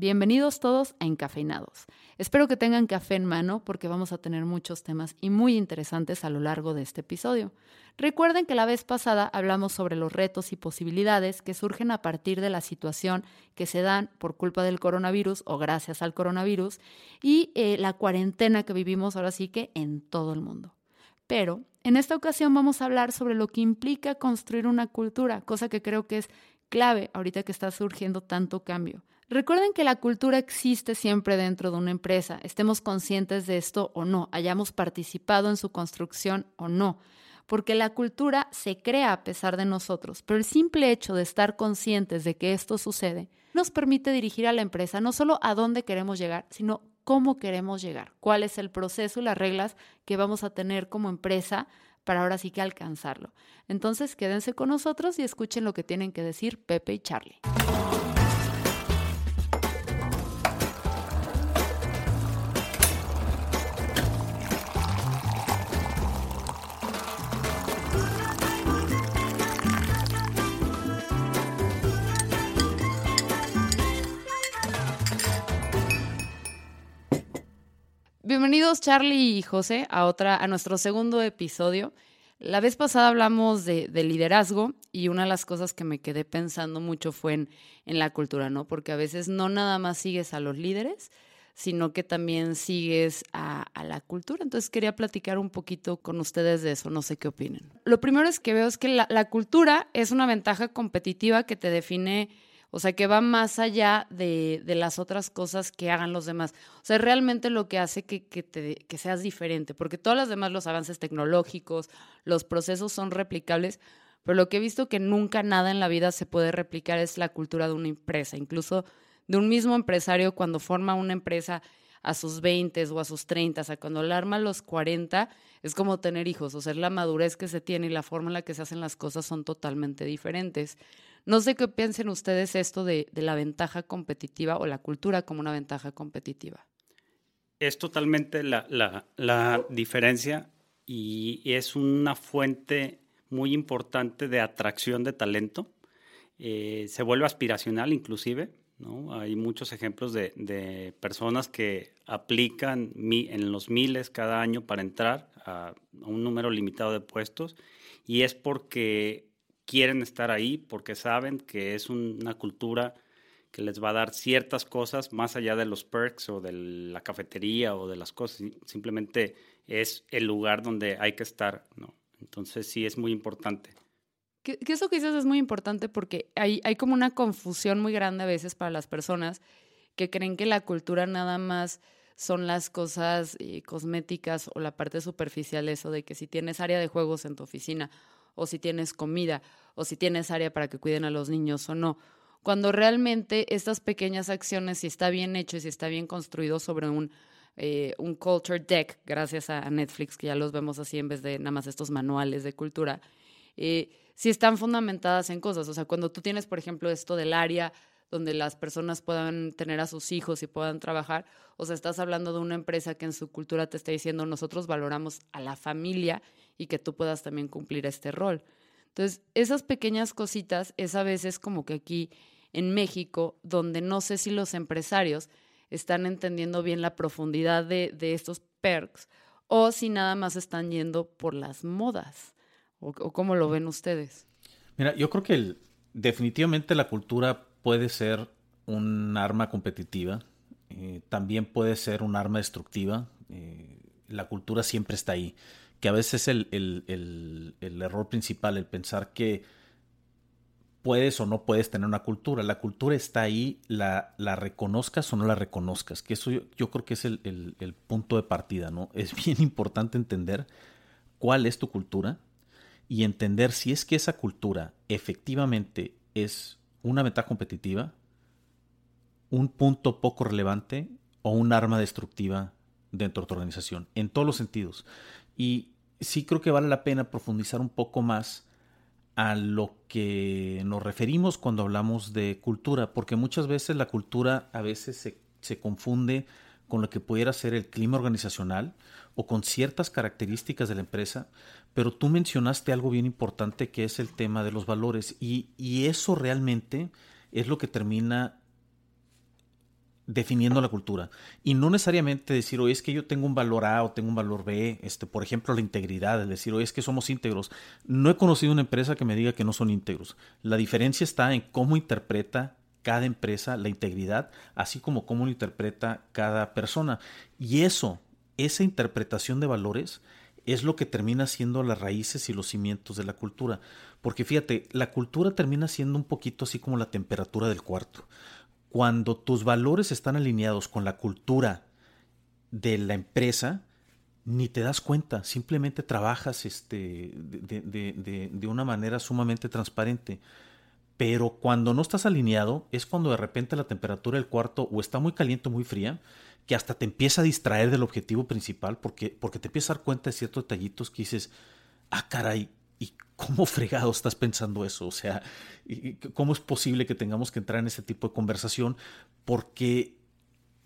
Bienvenidos todos a Encafeinados. Espero que tengan café en mano porque vamos a tener muchos temas y muy interesantes a lo largo de este episodio. Recuerden que la vez pasada hablamos sobre los retos y posibilidades que surgen a partir de la situación que se dan por culpa del coronavirus o gracias al coronavirus y eh, la cuarentena que vivimos ahora sí que en todo el mundo. Pero en esta ocasión vamos a hablar sobre lo que implica construir una cultura, cosa que creo que es clave ahorita que está surgiendo tanto cambio. Recuerden que la cultura existe siempre dentro de una empresa, estemos conscientes de esto o no, hayamos participado en su construcción o no, porque la cultura se crea a pesar de nosotros, pero el simple hecho de estar conscientes de que esto sucede nos permite dirigir a la empresa no solo a dónde queremos llegar, sino cómo queremos llegar, cuál es el proceso y las reglas que vamos a tener como empresa para ahora sí que alcanzarlo. Entonces quédense con nosotros y escuchen lo que tienen que decir Pepe y Charlie. Bienvenidos Charlie y José a otra a nuestro segundo episodio. La vez pasada hablamos de, liderazgo y una de las cosas que me quedé pensando mucho fue en, en, la cultura, ¿no? Porque a veces no nada más sigues a los líderes, sino que también sigues a, a, la cultura. Entonces quería platicar un poquito con ustedes de eso, no sé qué opinen. Lo primero es que veo es que la, la cultura es una ventaja competitiva que te define o sea, que va más allá de, las otras cosas que hagan los demás. O sea, realmente lo que hace que, que, te, que seas diferente, porque todos los demás, los avances tecnológicos, los procesos son replicables, pero lo que he visto que nunca nada en la vida se puede replicar es la cultura de una empresa, incluso de un mismo empresario cuando forma una empresa a sus 20 o a sus 30, o sea, cuando la arma a los 40, es como tener hijos, o sea, la madurez que se tiene y la forma en la que se hacen las cosas son totalmente diferentes. No sé qué piensen ustedes esto de, la ventaja competitiva o la cultura como una ventaja competitiva. Es totalmente la, diferencia y, es una fuente muy importante de atracción de talento. Eh, se vuelve aspiracional inclusive. Hay muchos ejemplos de, personas que aplican en los miles cada año para entrar a un número limitado de puestos y es porque quieren estar ahí porque saben que es una cultura que les va a dar ciertas cosas más allá de los perks o de la cafetería o de las cosas. Simplemente es el lugar donde hay que estar, ¿no? Entonces sí es muy importante. Que, eso que dices es muy importante porque hay, como una confusión muy grande a veces para las personas que creen que la cultura nada más son las cosas eh, cosméticas o la parte superficial, eso de que si tienes área de juegos en tu oficina o si tienes comida, o si tienes área para que cuiden a los niños o no. Cuando realmente estas pequeñas acciones, si está bien hecho y si está bien construido sobre un, eh, un culture deck, gracias a Netflix, que ya los vemos así en vez de nada más estos manuales de cultura, eh, si están fundamentadas en cosas. O sea, cuando tú tienes, por ejemplo, esto del área donde las personas puedan tener a sus hijos y puedan trabajar, o sea, estás hablando de una empresa que en su cultura te está diciendo, nosotros valoramos a la familia y que tú puedas también cumplir este rol. Entonces, esas pequeñas cositas es a veces como que aquí en México, donde no sé si los empresarios están entendiendo bien la profundidad de, estos perks o si nada más están yendo por las modas o, cómo lo ven ustedes. Mira, yo creo que definitivamente la cultura puede ser un arma competitiva, eh, también puede ser un arma destructiva. Eh, la cultura siempre está ahí que a veces es el, error principal, el pensar que puedes o no puedes tener una cultura. La cultura está ahí, la, la reconozcas o no la reconozcas, que eso yo, creo que es el, punto de partida, ¿no? Es bien importante entender cuál es tu cultura y entender si es que esa cultura efectivamente es una meta competitiva, un punto poco relevante o un arma destructiva dentro de tu organización, en todos los sentidos. Y sí creo que vale la pena profundizar un poco más a lo que nos referimos cuando hablamos de cultura, porque muchas veces la cultura a veces se, se confunde con lo que pudiera ser el clima organizacional o con ciertas características de la empresa, pero tú mencionaste algo bien importante que es el tema de los valores y, y eso realmente es lo que termina definiendo la cultura. Y no necesariamente decir, oye, es que yo tengo un valor A o tengo un valor B, este, por ejemplo, la integridad, es decir, oye, es que somos íntegros. No he conocido una empresa que me diga que no son íntegros. La diferencia está en cómo interpreta cada empresa la integridad, así como cómo lo interpreta cada persona. Y eso, esa interpretación de valores, es lo que termina siendo las raíces y los cimientos de la cultura. Porque fíjate, la cultura termina siendo un poquito así como la temperatura del cuarto. Cuando tus valores están alineados con la cultura de la empresa, ni te das cuenta, simplemente trabajas este, de, una manera sumamente transparente. Pero cuando no estás alineado, es cuando de repente la temperatura del cuarto o está muy caliente o muy fría, que hasta te empieza a distraer del objetivo principal porque, porque te empiezas a dar cuenta de ciertos detallitos que dices, ah, caray, ¿y cómo fregado estás pensando eso? O sea, ¿cómo es posible que tengamos que entrar en ese tipo de conversación? Porque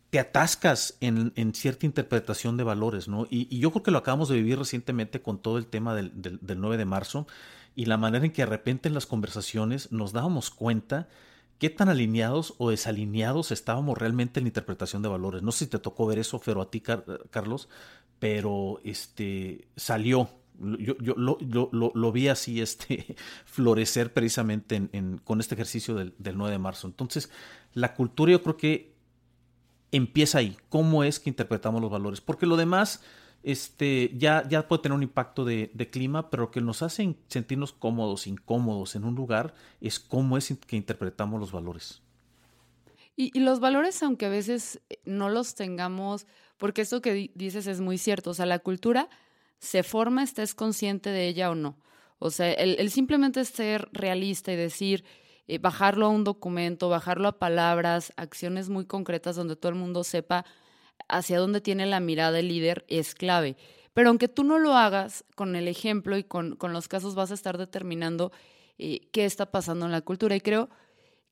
te atascas en, cierta interpretación de valores, ¿no? Y, yo creo que lo acabamos de vivir recientemente con todo el tema del, del, del 9 de marzo y la manera en que de repente en las conversaciones nos dábamos cuenta qué tan alineados o desalineados estábamos realmente en la interpretación de valores. No sé si te tocó ver eso, pero a ti, Carlos, pero este salió. Yo, lo, vi así este, florecer precisamente en, con este ejercicio del, del 9 de marzo. Entonces, la cultura yo creo que empieza ahí. ¿Cómo es que interpretamos los valores? Porque lo demás este, ya, ya puede tener un impacto de, clima, pero lo que nos hace sentirnos cómodos, incómodos en un lugar es cómo es que interpretamos los valores. Y, los valores, aunque a veces eh, no los tengamos, porque eso que dices es muy cierto, o sea, la cultura se forma, estés consciente de ella o no. O sea, el, simplemente ser realista y decir, eh, bajarlo a un documento, bajarlo a palabras, acciones muy concretas donde todo el mundo sepa hacia dónde tiene la mirada el líder es clave. Pero aunque tú no lo hagas, con el ejemplo y con, los casos vas a estar determinando eh, qué está pasando en la cultura. Y creo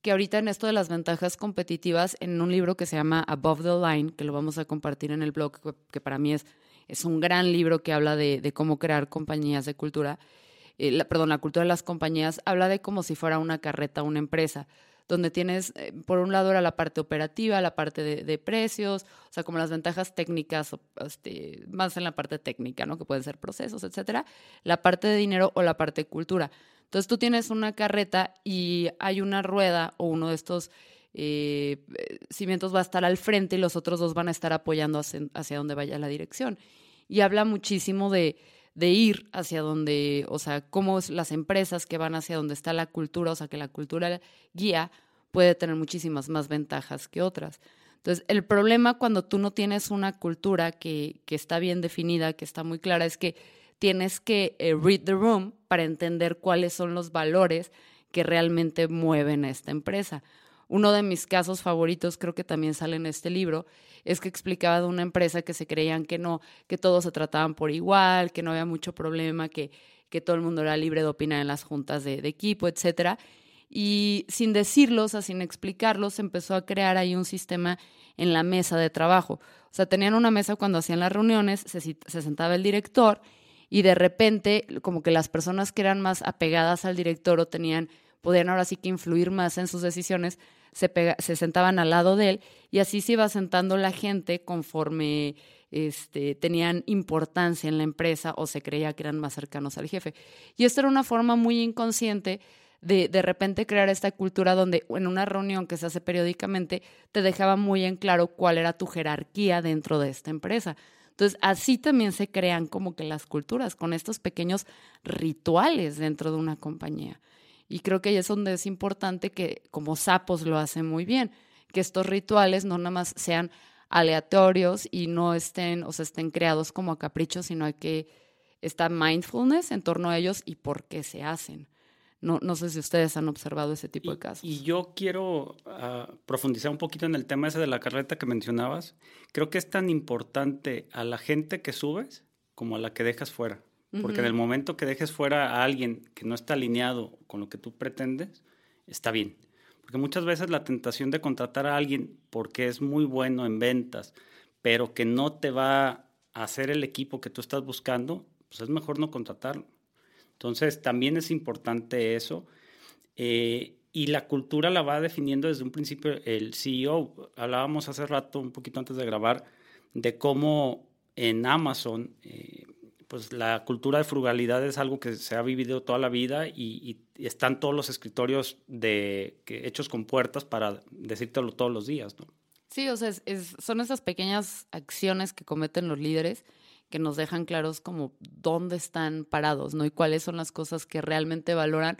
que ahorita en esto de las ventajas competitivas, en un libro que se llama Above the Line, que lo vamos a compartir en el blog, que para mí es, es un gran libro que habla de, cómo crear compañías de cultura, eh, perdón, la cultura de las compañías, habla de como si fuera una carreta, una empresa donde tienes, eh, por un lado era la parte operativa, la parte de, precios, o sea, como las ventajas técnicas, este, más en la parte técnica, ¿no? Que pueden ser procesos, etcétera, la parte de dinero o la parte de cultura. Entonces tú tienes una carreta y hay una rueda o uno de estos eh, cimientos va a estar al frente y los otros dos van a estar apoyando hacia, hacia donde vaya la dirección. Y habla muchísimo de, de ir hacia donde, o sea, cómo las empresas que van hacia donde está la cultura, o sea, que la cultura guía puede tener muchísimas más ventajas que otras. Entonces, el problema cuando tú no tienes una cultura que, que está bien definida, que está muy clara, es que tienes que eh, read the room para entender cuáles son los valores que realmente mueven a esta empresa. Uno de mis casos favoritos, creo que también sale en este libro, es que explicaba de una empresa que se creían que no, que todos se trataban por igual, que no había mucho problema, que, que todo el mundo era libre de opinar en las juntas de, equipo, etcétera. Y sin decirlo, o sin explicarlo, empezó a crear ahí un sistema en la mesa de trabajo. O sea, tenían una mesa cuando hacían las reuniones, se sentaba el director y de repente, como que las personas que eran más apegadas al director o tenían podían ahora sí que influir más en sus decisiones, se, se sentaban al lado de él y así se iba sentando la gente conforme este, tenían importancia en la empresa o se creía que eran más cercanos al jefe. Y esto era una forma muy inconsciente de de repente crear esta cultura donde en una reunión que se hace periódicamente te dejaba muy en claro cuál era tu jerarquía dentro de esta empresa. Entonces, así también se crean como que las culturas, con estos pequeños rituales dentro de una compañía. Y creo que ahí es donde es importante que como sapos lo hacen muy bien, que estos rituales no nada más sean aleatorios y no estén o se estén creados como a capricho, sino hay que estar mindfulness en torno a ellos y por qué se hacen. No, no sé si ustedes han observado ese tipo de casos. Y yo quiero ah, profundizar un poquito en el tema ese de la carreta que mencionabas. Creo que es tan importante a la gente que subes como a la que dejas fuera. Porque en el momento que dejes fuera a alguien que no está alineado con lo que tú pretendes, está bien. Porque muchas veces la tentación de contratar a alguien porque es muy bueno en ventas, pero que no te va a hacer el equipo que tú estás buscando, pues es mejor no contratarlo. Entonces, también es importante eso. Eh, y la cultura la va definiendo desde un principio el CEO. Hablábamos hace rato, un poquito antes de grabar, de cómo en Amazon, eh, pues la cultura de frugalidad es algo que se ha vivido toda la vida y, están todos los escritorios de, hechos con puertas para decírtelo todos los días, ¿no? Sí, o sea, son esas pequeñas acciones que cometen los líderes que nos dejan claros como dónde están parados, ¿no? Y cuáles son las cosas que realmente valoran,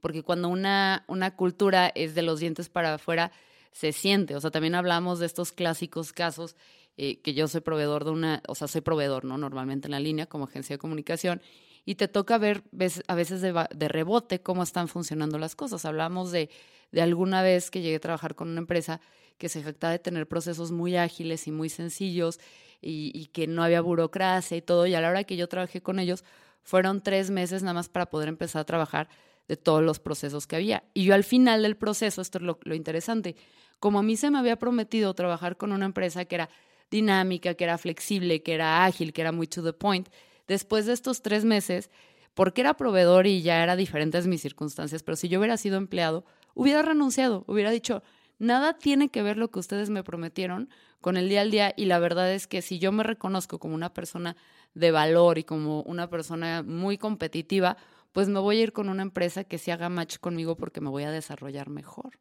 porque cuando una, una cultura es de los dientes para afuera, se siente, o sea, también hablamos de estos clásicos casos eh, que yo soy proveedor de una, o sea, soy proveedor, ¿no? Normalmente en la línea como agencia de comunicación, y te toca ver a veces de, de rebote cómo están funcionando las cosas. Hablamos de, de alguna vez que llegué a trabajar con una empresa que se jactaba de tener procesos muy ágiles y muy sencillos y, y, que no había burocracia y todo. Y a la hora que yo trabajé con ellos, fueron tres meses nada más para poder empezar a trabajar de todos los procesos que había. Y yo al final del proceso, esto es lo, lo interesante, como a mí se me había prometido trabajar con una empresa que era dinámica, que era flexible, que era ágil, que era muy to the point. Después de estos tres meses, porque era proveedor y ya era diferentes mis circunstancias, pero si yo hubiera sido empleado, hubiera renunciado, hubiera dicho, nada tiene que ver lo que ustedes me prometieron con el día al día y la verdad es que si yo me reconozco como una persona de valor y como una persona muy competitiva, pues me voy a ir con una empresa que se haga match conmigo porque me voy a desarrollar mejor.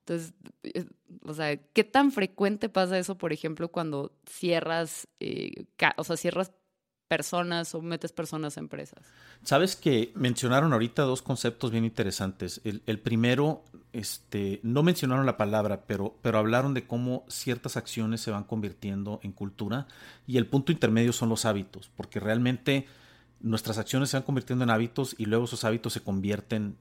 Entonces, o sea, ¿qué tan frecuente pasa eso, por ejemplo, cuando cierras, eh, o sea, cierras personas o metes personas a empresas? Sabes que mencionaron ahorita dos conceptos bien interesantes. El, el, primero, este, no mencionaron la palabra, pero, pero hablaron de cómo ciertas acciones se van convirtiendo en cultura y el punto intermedio son los hábitos, porque realmente nuestras acciones se van convirtiendo en hábitos y luego esos hábitos se convierten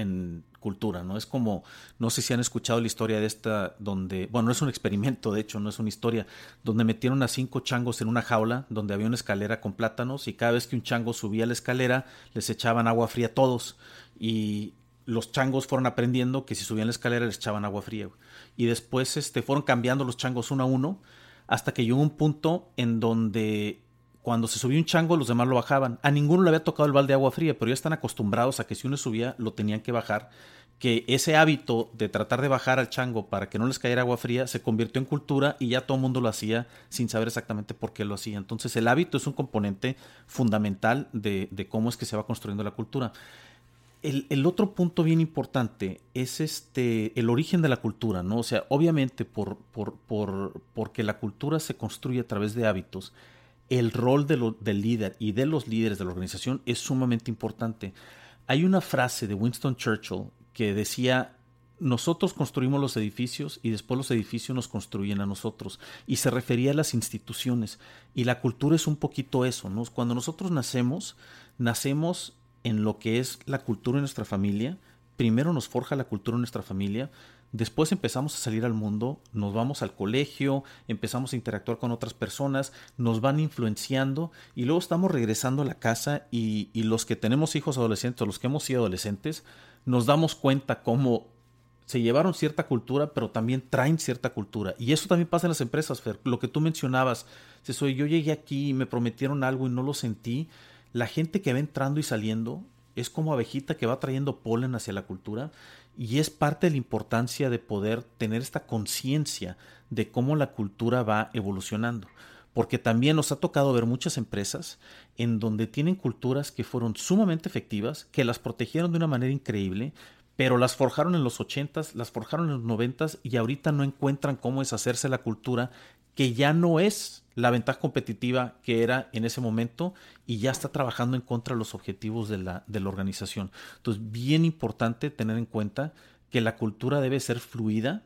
en cultura, ¿no? Es como, no sé si han escuchado la historia de esta, donde, bueno, no es un experimento, de hecho, no es una historia, donde metieron a cinco changos en una jaula, donde había una escalera con plátanos, y cada vez que un chango subía la escalera, les echaban agua fría a todos, y los changos fueron aprendiendo que si subían la escalera les echaban agua fría, y después este, fueron cambiando los changos uno a uno, hasta que llegó un punto en donde cuando se subía un chango, los demás lo bajaban. A ninguno le había tocado el balde de agua fría, pero ya están acostumbrados a que si uno subía, lo tenían que bajar. Que ese hábito de tratar de bajar al chango para que no les cayera agua fría se convirtió en cultura y ya todo el mundo lo hacía sin saber exactamente por qué lo hacía. Entonces, el hábito es un componente fundamental de, cómo es que se va construyendo la cultura. El, otro punto bien importante es este el origen de la cultura, ¿no? O sea, obviamente por, por, por, porque la cultura se construye a través de hábitos el rol del líder y de los líderes de la organización es sumamente importante. Hay una frase de Winston Churchill que decía, nosotros construimos los edificios y después los edificios nos construyen a nosotros. Y se refería a las instituciones. Y la cultura es un poquito eso. ¿no? Cuando nosotros nacemos, nacemos en lo que es la cultura de nuestra familia. Primero nos forja la cultura de nuestra familia, Después empezamos a salir al mundo, nos vamos al colegio, empezamos a interactuar con otras personas, nos van influenciando y luego estamos regresando a la casa y, los que tenemos hijos adolescentes o los que hemos sido adolescentes, nos damos cuenta cómo se llevaron cierta cultura, pero también traen cierta cultura. Y eso también pasa en las empresas, Fer. Lo que tú mencionabas, si soy yo llegué aquí y me prometieron algo y no lo sentí, la gente que va entrando y saliendo es como abejita que va trayendo polen hacia la cultura y es parte de la importancia de poder tener esta conciencia de cómo la cultura va evolucionando. Porque también nos ha tocado ver muchas empresas en donde tienen culturas que fueron sumamente efectivas, que las protegieron de una manera increíble, pero las forjaron en los 80s, las forjaron en los 90s y ahorita no encuentran cómo deshacerse la cultura que ya no es la ventaja competitiva que era en ese momento y ya está trabajando en contra de los objetivos de la, de la organización. Entonces, bien importante tener en cuenta que la cultura debe ser fluida,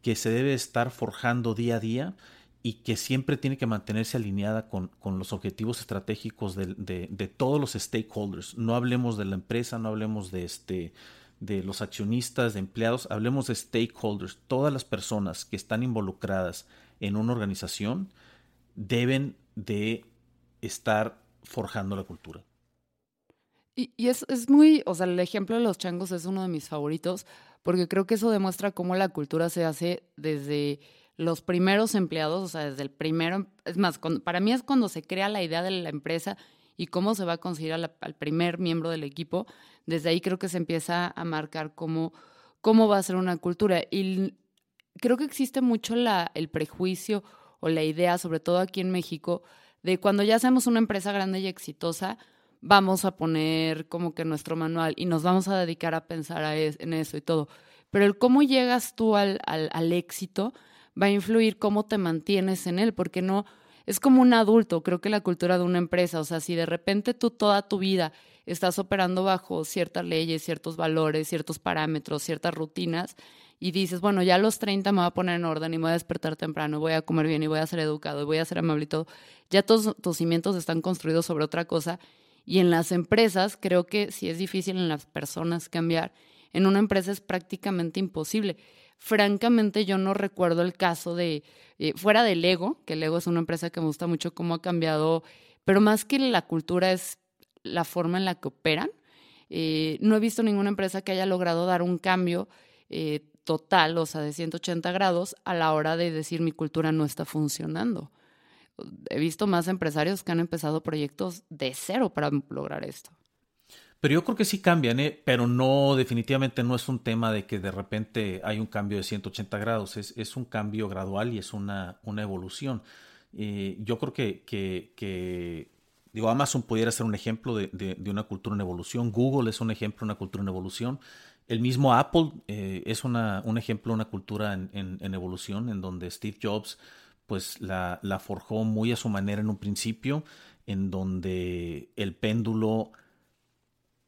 que se debe estar forjando día a día y que siempre tiene que mantenerse alineada con, con los objetivos estratégicos de, de, de, todos los stakeholders. No hablemos de la empresa, no hablemos de, este, de los accionistas, de empleados, hablemos de stakeholders, todas las personas que están involucradas en una organización deben de estar forjando la cultura. Y, es, es, muy, o sea, el ejemplo de los changos es uno de mis favoritos, porque creo que eso demuestra cómo la cultura se hace desde los primeros empleados, o sea, desde el primero, es más, para mí es cuando se crea la idea de la empresa y cómo se va a conseguir al primer miembro del equipo, desde ahí creo que se empieza a marcar cómo, cómo va a ser una cultura. Y creo que existe mucho la, el prejuicio o la idea, sobre todo aquí en México, de cuando ya seamos una empresa grande y exitosa, vamos a poner como que nuestro manual y nos vamos a dedicar a pensar en eso y todo. Pero el cómo llegas tú al, al, al éxito va a influir cómo te mantienes en él, porque no, es como un adulto, creo que la cultura de una empresa, o sea, si de repente tú toda tu vida estás operando bajo ciertas leyes, ciertos valores, ciertos parámetros, ciertas rutinas, y dices, bueno, ya a los 30 me voy a poner en orden y me voy a despertar temprano, voy a comer bien y voy a ser educado y voy a ser amable y todo, ya todos tus cimientos están construidos sobre otra cosa. Y en las empresas, creo que si es difícil en las personas cambiar, en una empresa es prácticamente imposible. Francamente, yo no recuerdo el caso de, eh, fuera del Lego, que Lego es una empresa que me gusta mucho cómo ha cambiado, pero más que la cultura es la forma en la que operan. Eh, no he visto ninguna empresa que haya logrado dar un cambio eh, total, o sea, de 180 grados, a la hora de decir mi cultura no está funcionando. He visto más empresarios que han empezado proyectos de cero para lograr esto. Pero yo creo que sí cambian, ¿eh? pero no, definitivamente no es un tema de que de repente hay un cambio de 180 grados, es, un cambio gradual y es una, evolución. Eh, yo creo que, digo, Amazon pudiera ser un ejemplo de, una cultura en evolución, Google es un ejemplo de una cultura en evolución, el mismo Apple eh, es un ejemplo una cultura en, en, evolución, en donde Steve Jobs pues la, la forjó muy a su manera en un principio, en donde el péndulo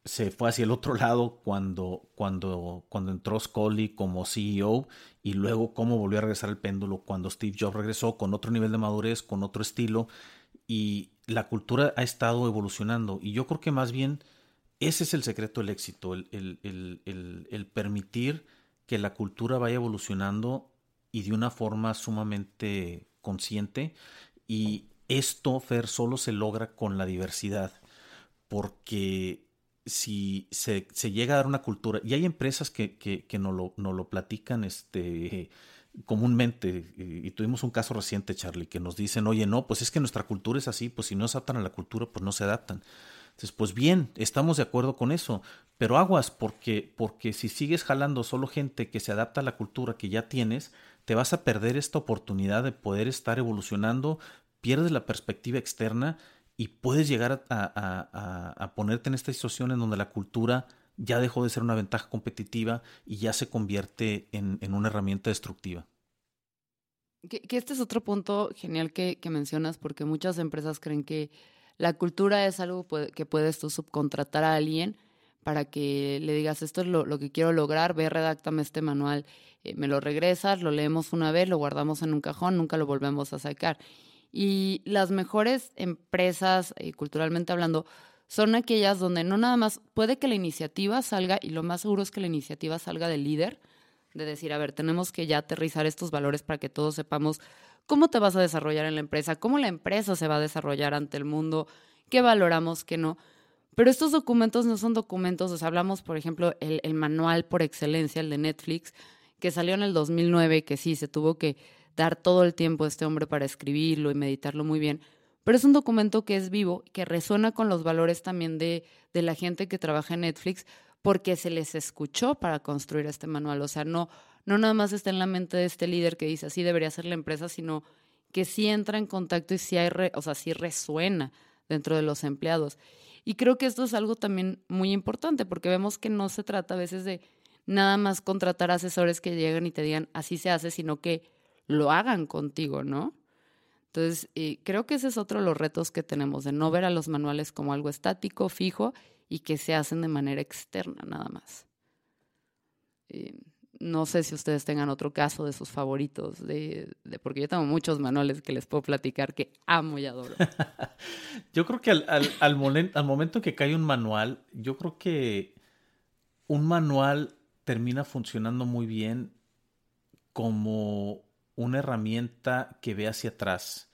se fue hacia el otro lado cuando, cuando, cuando entró Scully como CEO y luego cómo volvió a regresar el péndulo cuando Steve Jobs regresó con otro nivel de madurez, con otro estilo y la cultura ha estado evolucionando. Y yo creo que más bien ese es el secreto del éxito, el, permitir que la cultura vaya evolucionando y de una forma sumamente consciente y esto, Fer, solo se logra con la diversidad porque si se, llega a dar una cultura, y hay empresas que, que, que no, lo, no lo platican este, comúnmente, y, tuvimos un caso reciente, Charlie, que nos dicen, oye, no, pues es que nuestra cultura es así, pues si no se adaptan a la cultura, pues no se adaptan. Entonces, pues bien, estamos de acuerdo con eso, pero aguas, porque, porque si sigues jalando solo gente que se adapta a la cultura que ya tienes, te vas a perder esta oportunidad de poder estar evolucionando, pierdes la perspectiva externa y puedes llegar a, ponerte en esta situación en donde la cultura ya dejó de ser una ventaja competitiva y ya se convierte en, una herramienta destructiva. Que, este es otro punto genial que, mencionas, porque muchas empresas creen que la cultura es algo que puedes tú subcontratar a alguien para que le digas, esto es lo, que quiero lograr, ve, redáctame este manual, eh, me lo regresas, lo leemos una vez, lo guardamos en un cajón, nunca lo volvemos a sacar. Y las mejores empresas, eh, culturalmente hablando, son aquellas donde no nada más puede que la iniciativa salga, y lo más seguro es que la iniciativa salga del líder, de decir, a ver, tenemos que ya aterrizar estos valores para que todos sepamos cómo te vas a desarrollar en la empresa, cómo la empresa se va a desarrollar ante el mundo, qué valoramos, qué no. Pero estos documentos no son documentos, o hablamos, por ejemplo, el, el manual por excelencia, el de Netflix, que salió en el 2009, que sí, se tuvo que dar todo el tiempo a este hombre para escribirlo y meditarlo muy bien. Pero es un documento que es vivo, que resuena con los valores también de, de la gente que trabaja en Netflix, porque se les escuchó para construir este manual. O sea, no, no nada más está en la mente de este líder que dice así debería ser la empresa, sino que sí entra en contacto y sí, hay o sea, sí resuena dentro de los empleados. Y creo que esto es algo también muy importante, porque vemos que no se trata a veces de nada más contratar asesores que lleguen y te digan así se hace, sino que lo hagan contigo, ¿no? Entonces, eh, creo que ese es otro de los retos que tenemos, de no ver a los manuales como algo estático, fijo, y que se hacen de manera externa nada más. Eh, no sé si ustedes tengan otro caso de sus favoritos, de, porque yo tengo muchos manuales que les puedo platicar que amo y adoro. yo creo que al, al, momento que cae un manual, yo creo que un manual termina funcionando muy bien como una herramienta que ve hacia atrás,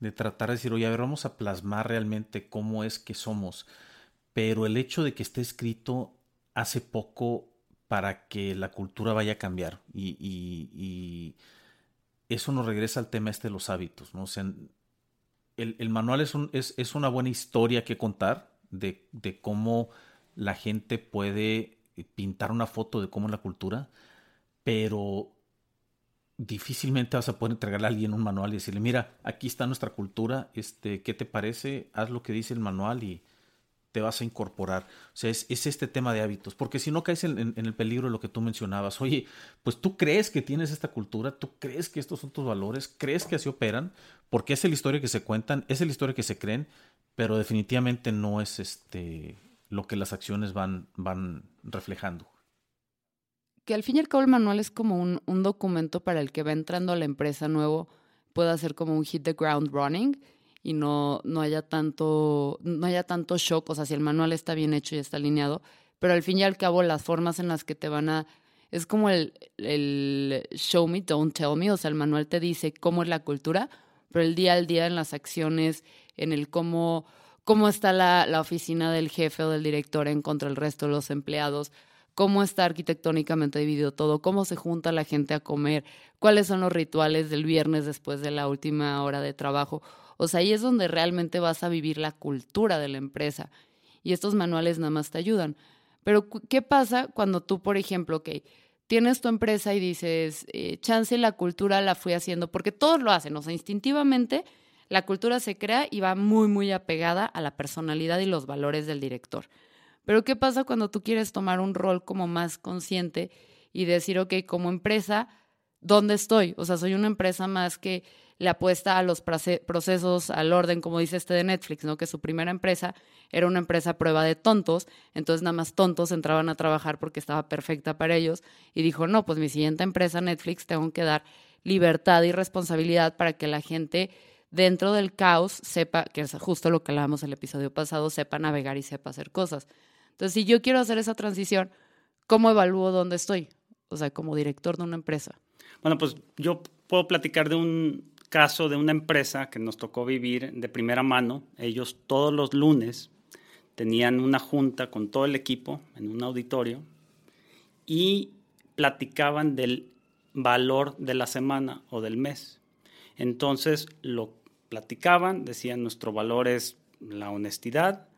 de tratar de decir, oye, a ver, vamos a plasmar realmente cómo es que somos. Pero el hecho de que esté escrito hace poco para que la cultura vaya a cambiar. Y, eso nos regresa al tema este de los hábitos, ¿no? O sea, el, manual es, un, es, es, una buena historia que contar de, de cómo la gente puede pintar una foto de cómo es la cultura, pero difícilmente vas a poder entregarle a alguien un manual y decirle, mira, aquí está nuestra cultura, este, ¿qué te parece? Haz lo que dice el manual y te vas a incorporar. O sea, es, este tema de hábitos, porque si no caes en, el peligro de lo que tú mencionabas, oye, pues tú crees que tienes esta cultura, tú crees que estos son tus valores, crees que así operan, porque es la historia que se cuentan, es la historia que se creen, pero definitivamente no es este lo que las acciones van, van reflejando que al fin y al cabo el manual es como un, un, documento para el que va entrando a la empresa nuevo, pueda ser como un hit the ground running y no, no, haya tanto, no haya tanto shock, o sea, si el manual está bien hecho y está alineado, pero al fin y al cabo las formas en las que te van a... Es como el, el show me, don't tell me, o sea, el manual te dice cómo es la cultura, pero el día al día en las acciones, en el cómo, cómo está la, la oficina del jefe o del director en contra del resto de los empleados, cómo está arquitectónicamente dividido todo, cómo se junta la gente a comer, cuáles son los rituales del viernes después de la última hora de trabajo. O sea, ahí es donde realmente vas a vivir la cultura de la empresa. Y estos manuales nada más te ayudan. Pero, ¿qué pasa cuando tú, por ejemplo, tienes tu empresa y dices, eh, chance la cultura la fui haciendo, porque todos lo hacen, o sea, instintivamente la cultura se crea y va muy, muy apegada a la personalidad y los valores del director. Pero ¿qué pasa cuando tú quieres tomar un rol como más consciente y decir, ok, como empresa, ¿dónde estoy? O sea, soy una empresa más que le apuesta a los procesos, al orden, como dice este de Netflix, ¿no? Que su primera empresa era una empresa prueba de tontos, entonces nada más tontos entraban a trabajar porque estaba perfecta para ellos y dijo, no, pues mi siguiente empresa, Netflix, tengo que dar libertad y responsabilidad para que la gente dentro del caos sepa, que es justo lo que hablábamos en el episodio pasado, sepa navegar y sepa hacer cosas. Entonces, si yo quiero hacer esa transición, ¿cómo evalúo dónde estoy? O sea, como director de una empresa. Bueno, pues yo puedo platicar de un caso de una empresa que nos tocó vivir de primera mano. Ellos todos los lunes tenían una junta con todo el equipo en un auditorio y platicaban del valor de la semana o del mes. Entonces lo platicaban, decían nuestro valor es la honestidad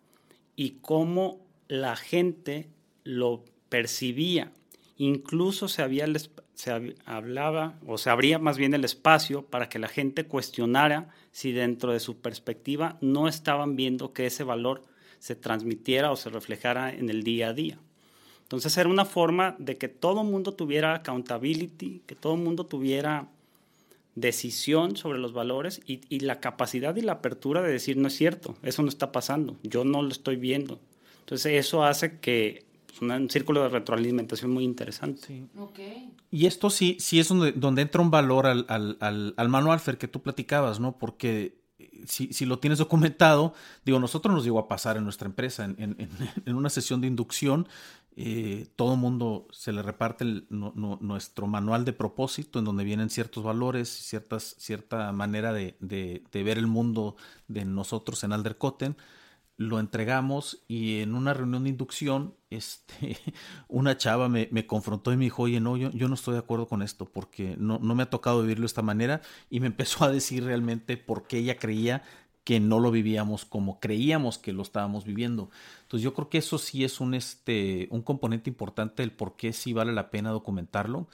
y cómo la gente lo percibía. Incluso se, hablaba o se abría más bien el espacio para que la gente cuestionara si dentro de su perspectiva no estaban viendo que ese valor se transmitiera o se reflejara en el día a día. Entonces era una forma de que todo el mundo tuviera accountability, que todo el mundo tuviera decisión sobre los valores y, y, la capacidad y la apertura de decir, no es cierto, eso no está pasando, yo no lo estoy viendo, entonces eso hace que es un círculo de retroalimentación muy interesante. Y esto sí, sí es donde, donde entra un valor al, al, al, manual, Fer, que tú platicabas, ¿no? Porque eh, si, si, lo tienes documentado, digo, nosotros nos llegó a pasar en nuestra empresa, en, en, en una sesión de inducción, eh, todo mundo se le reparte nuestro manual de propósito, en donde vienen ciertos valores, ciertas, cierta manera de, de, de ver el mundo de nosotros en Aldercotten lo entregamos y en una reunión de inducción, este, una chava me, me confrontó y me dijo, oye, no, yo, yo, no estoy de acuerdo con esto porque no, no me ha tocado vivirlo de esta manera y me empezó a decir realmente por qué ella creía que no lo vivíamos como creíamos que lo estábamos viviendo. Entonces yo creo que eso sí es un, este, un componente importante del por qué sí vale la pena documentarlo,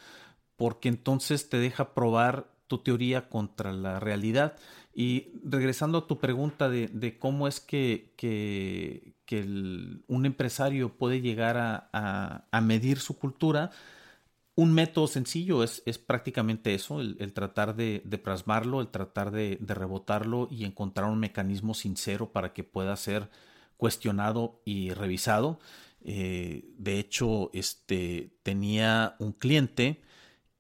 porque entonces te deja probar tu teoría contra la realidad. Y regresando a tu pregunta de, cómo es que, que, un empresario puede llegar a, medir su cultura, un método sencillo es, es prácticamente eso, el, tratar de, plasmarlo, el tratar de, rebotarlo y encontrar un mecanismo sincero para que pueda ser cuestionado y revisado. Eh, de hecho, este, tenía un cliente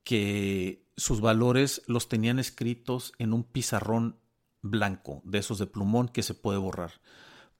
que sus valores los tenían escritos en un pizarrón blanco, de esos de plumón que se puede borrar.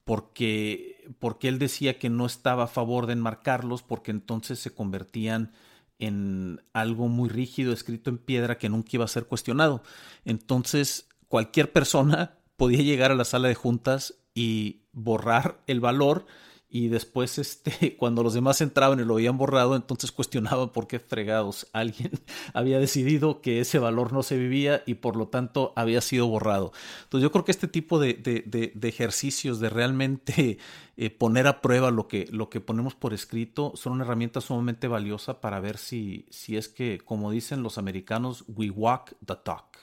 Porque, porque él decía que no estaba a favor de enmarcarlos porque entonces se convertían en algo muy rígido escrito en piedra que nunca iba a ser cuestionado. Entonces cualquier persona podía llegar a la sala de juntas y borrar el valor y después este, cuando los demás entraban y lo habían borrado, entonces cuestionaban por qué fregados alguien había decidido que ese valor no se vivía y por lo tanto había sido borrado. Entonces yo creo que este tipo de, de, ejercicios de realmente eh, poner a prueba lo que, lo que ponemos por escrito son una herramienta sumamente valiosa para ver si, si es que, como dicen los americanos, we walk the talk.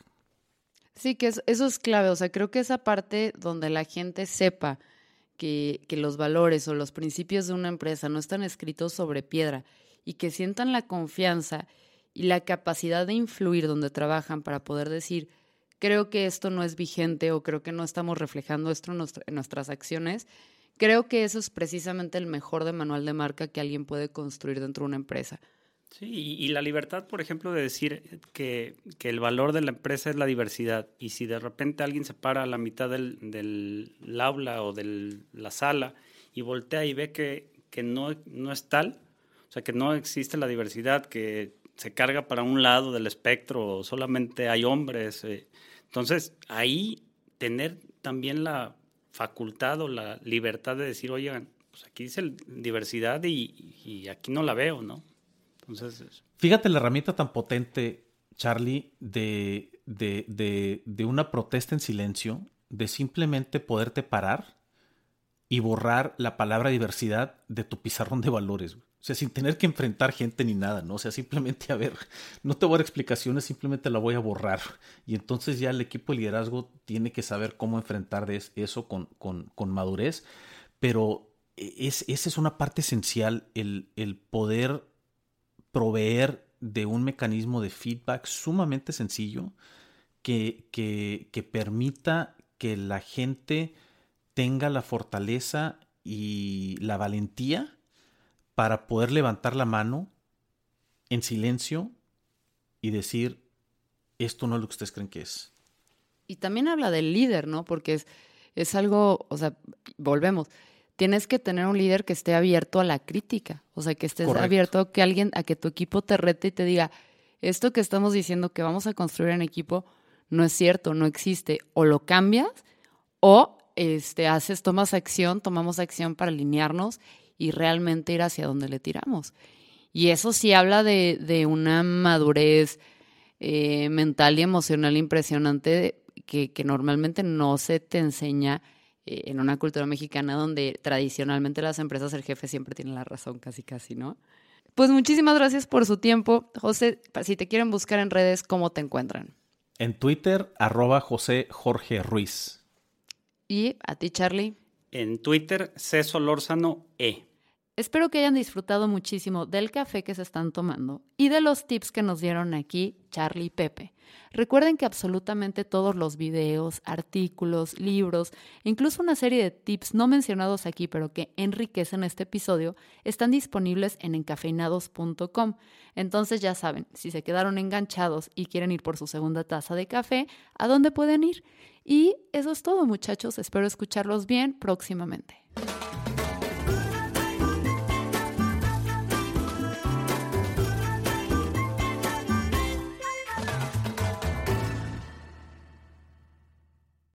Sí, que eso es clave, o sea, creo que esa parte donde la gente sepa que, los valores o los principios de una empresa no están escritos sobre piedra y que sientan la confianza y la capacidad de influir donde trabajan para poder decir, creo que esto no es vigente o creo que no estamos reflejando esto en, nuestras acciones, creo que eso es precisamente el mejor manual de marca que alguien puede construir dentro de una empresa. Sí, y, la libertad, por ejemplo, de decir que, el valor de la empresa es la diversidad. Y si de repente alguien se para a la mitad del, del aula o de la sala y voltea y ve que, que no, no es tal, o sea, que no existe la diversidad, que se carga para un lado del espectro, o solamente hay hombres. Eh, entonces, ahí tener también la facultad o la libertad de decir, oigan, pues aquí dice diversidad y, y aquí no la veo, ¿no? Fíjate la herramienta tan potente, Charlie, de, de, una protesta en silencio, de simplemente poderte parar y borrar la palabra diversidad de tu pizarrón de valores. O sea, sin tener que enfrentar gente ni nada, ¿no? O sea, simplemente, a ver, no te voy a dar explicaciones, simplemente la voy a borrar. Y entonces ya el equipo de liderazgo tiene que saber cómo enfrentar eso con, con, madurez. Pero e, es, esa es una parte esencial, el, el poder proveer de un mecanismo de feedback sumamente sencillo que, que, permita que la gente tenga la fortaleza y la valentía para poder levantar la mano en silencio y decir, esto no es lo que ustedes creen que es. Y también habla del líder, ¿no? Porque es, es algo, o sea, volvemos, tienes que tener un líder que esté abierto a la crítica, o sea, que estés abierto a que alguien, a que tu equipo te rete y te diga, esto que estamos diciendo que vamos a construir en equipo no es cierto, no existe, o lo cambias o este haces, tomas acción, tomamos acción para alinearnos y realmente ir hacia donde le tiramos. Y eso sí habla de, una madurez eh, mental y emocional impresionante que, que normalmente no se te enseña en una cultura mexicana donde tradicionalmente las empresas, el jefe siempre tiene la razón, casi casi, ¿no? Pues muchísimas gracias por su tiempo. José, si te quieren buscar en redes, ¿cómo te encuentran? En Twitter, arroba José Jorge Ruiz. ¿Y a ti, Charlie? En Twitter, César Lórzano E. Espero que hayan disfrutado muchísimo del café que se están tomando y de los tips que nos dieron aquí Charlie y Pepe. Recuerden que absolutamente todos los videos, artículos, libros, incluso una serie de tips no mencionados aquí, pero que enriquecen este episodio, están disponibles en encafeinados.com. Entonces ya saben, si se quedaron enganchados y quieren ir por su segunda taza de café, ¿a dónde pueden ir? Y eso es todo, muchachos. Espero escucharlos bien próximamente.